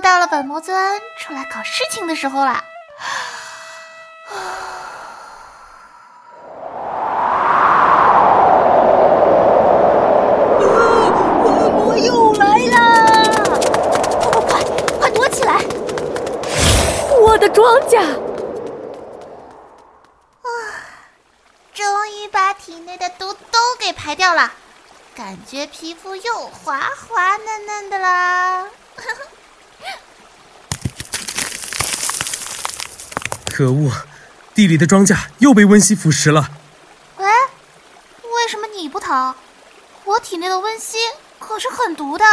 了本魔尊出来搞事情的时候了。温魔又来啦！快快躲起来！我的庄稼！啊，终于把体内的毒都给排掉了，感觉皮肤又滑滑嫩嫩的啦。可恶，地里的庄稼又被温息腐蚀了。喂，为什么你不逃？我体内的温息可是很毒的。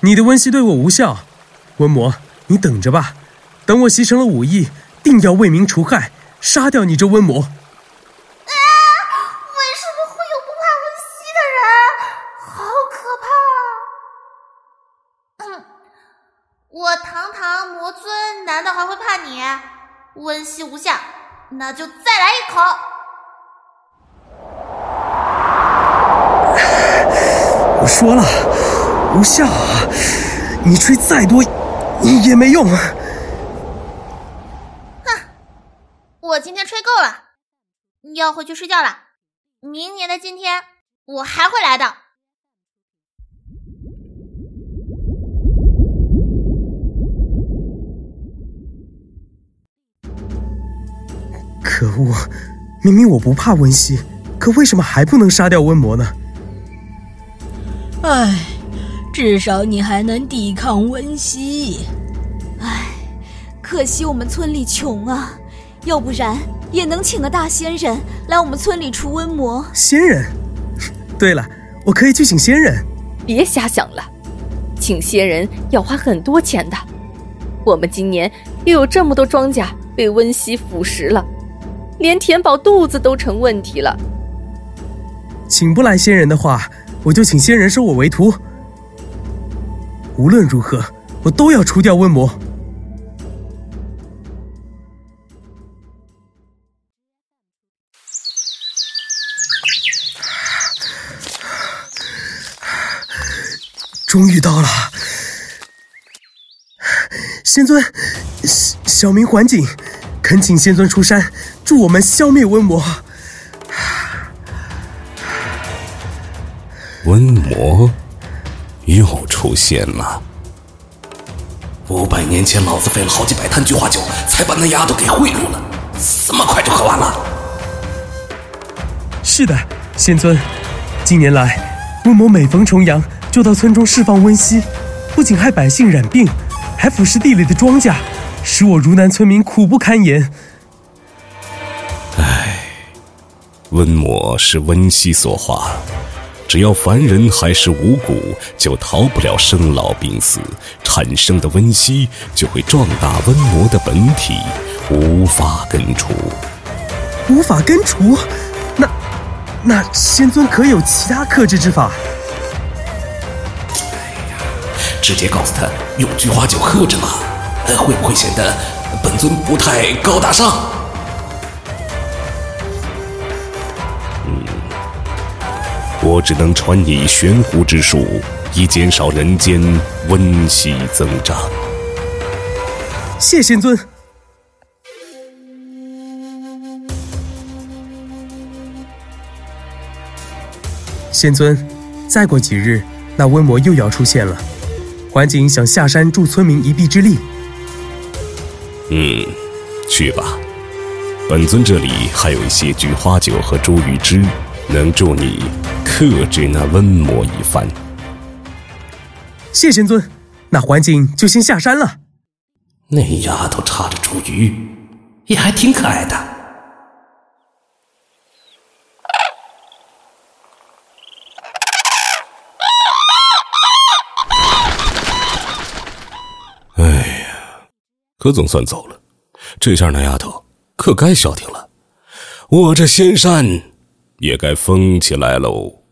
你的温息对我无效，温魔，你等着吧，等我习成了武艺，定要为民除害，杀掉你这温魔。啊！为什么会有不怕温息的人？好可怕！嗯，我堂堂魔尊，难道还会怕你？温习无效，那就再来一口。我说了，无效，你吹再多也没用。哼，我今天吹够了，要回去睡觉了。明年的今天，我还会来的。可恶！明明我不怕温西，可为什么还不能杀掉温魔呢？唉，至少你还能抵抗温西。唉，可惜我们村里穷啊，要不然也能请个大仙人来我们村里除温魔。仙人？对了，我可以去请仙人。别瞎想了，请仙人要花很多钱的。我们今年又有这么多庄稼被温西腐蚀了。连填饱肚子都成问题了。请不来仙人的话，我就请仙人收我为徒。无论如何，我都要除掉温魔。终于到了，仙尊，小民桓景。恳请仙尊出山，助我们消灭瘟魔。瘟魔又出现了。五百年前，老子费了好几百坛菊花酒，才把那丫头给贿赂了，这么快就喝完了？是的，仙尊。近年来，瘟魔每逢重阳就到村中释放瘟息，不仅害百姓染病，还腐蚀地里的庄稼。使我如南村民苦不堪言。唉，温魔是温息所化，只要凡人还是五谷，就逃不了生老病死。产生的温息就会壮大温魔的本体，无法根除。无法根除？那那仙尊可有其他克制之法？哎呀，直接告诉他用菊花酒喝着嘛。会不会显得本尊不太高大上？嗯，我只能传你玄壶之术，以减少人间温习增长。谢仙尊。仙尊，再过几日，那瘟魔又要出现了。桓景想下山助村民一臂之力。嗯，去吧。本尊这里还有一些菊花酒和茱萸汁，能助你克制那瘟魔一番。谢仙尊，那环境就先下山了。那丫头插着茱萸，也还挺可爱的。可总算走了，这下那丫头可该消停了，我这仙山也该封起来喽。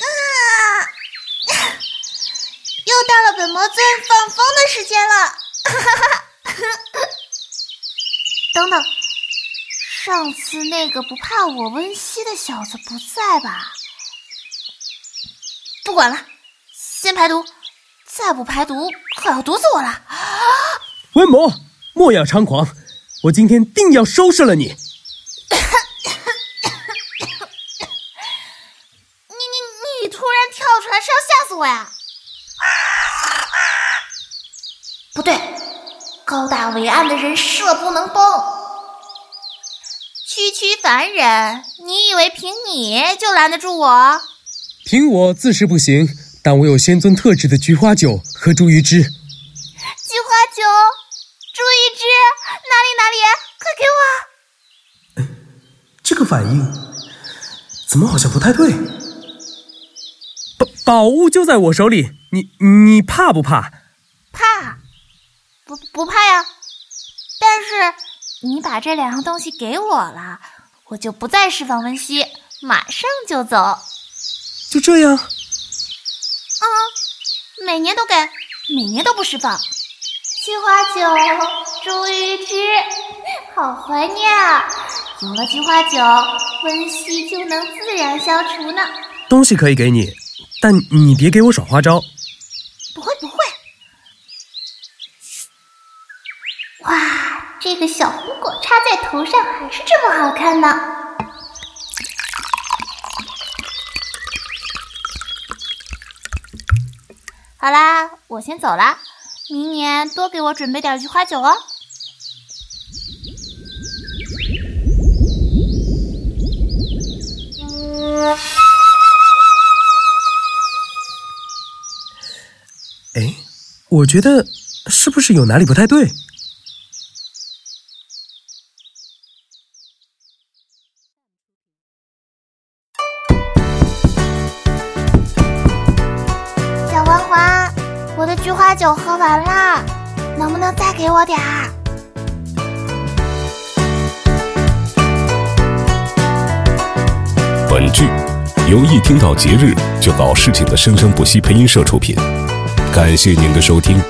啊！又到了本魔尊放风的时间了。等等，上次那个不怕我温西的小子不在吧？不管了，先排毒，再不排毒，可要毒死我了！温魔，莫要猖狂，我今天定要收拾了你！你你你突然跳出来是要吓死我呀？不对，高大伟岸的人设不能崩。区区凡人，你以为凭你就拦得住我？凭我自是不行，但我有仙尊特制的菊花酒和茱萸汁。菊花酒、茱萸汁，哪里哪里，快给我！这个反应怎么好像不太对？宝宝物就在我手里，你你怕不怕？怕。不不怕呀，但是你把这两样东西给我了，我就不再释放温西，马上就走。就这样？嗯，每年都给，每年都不释放。菊花酒、茱萸汁，好怀念啊！有了菊花酒，温西就能自然消除呢。东西可以给你，但你别给我耍花招。不会不会。哇，这小红果插在头上还是这么好看呢！好啦，我先走啦，明年多给我准备点菊花酒哦。哎，我觉得是不是有哪里不太对？花酒喝完了，能不能再给我点儿？本剧由一听到节日就搞事情的生生不息配音社出品，感谢您的收听。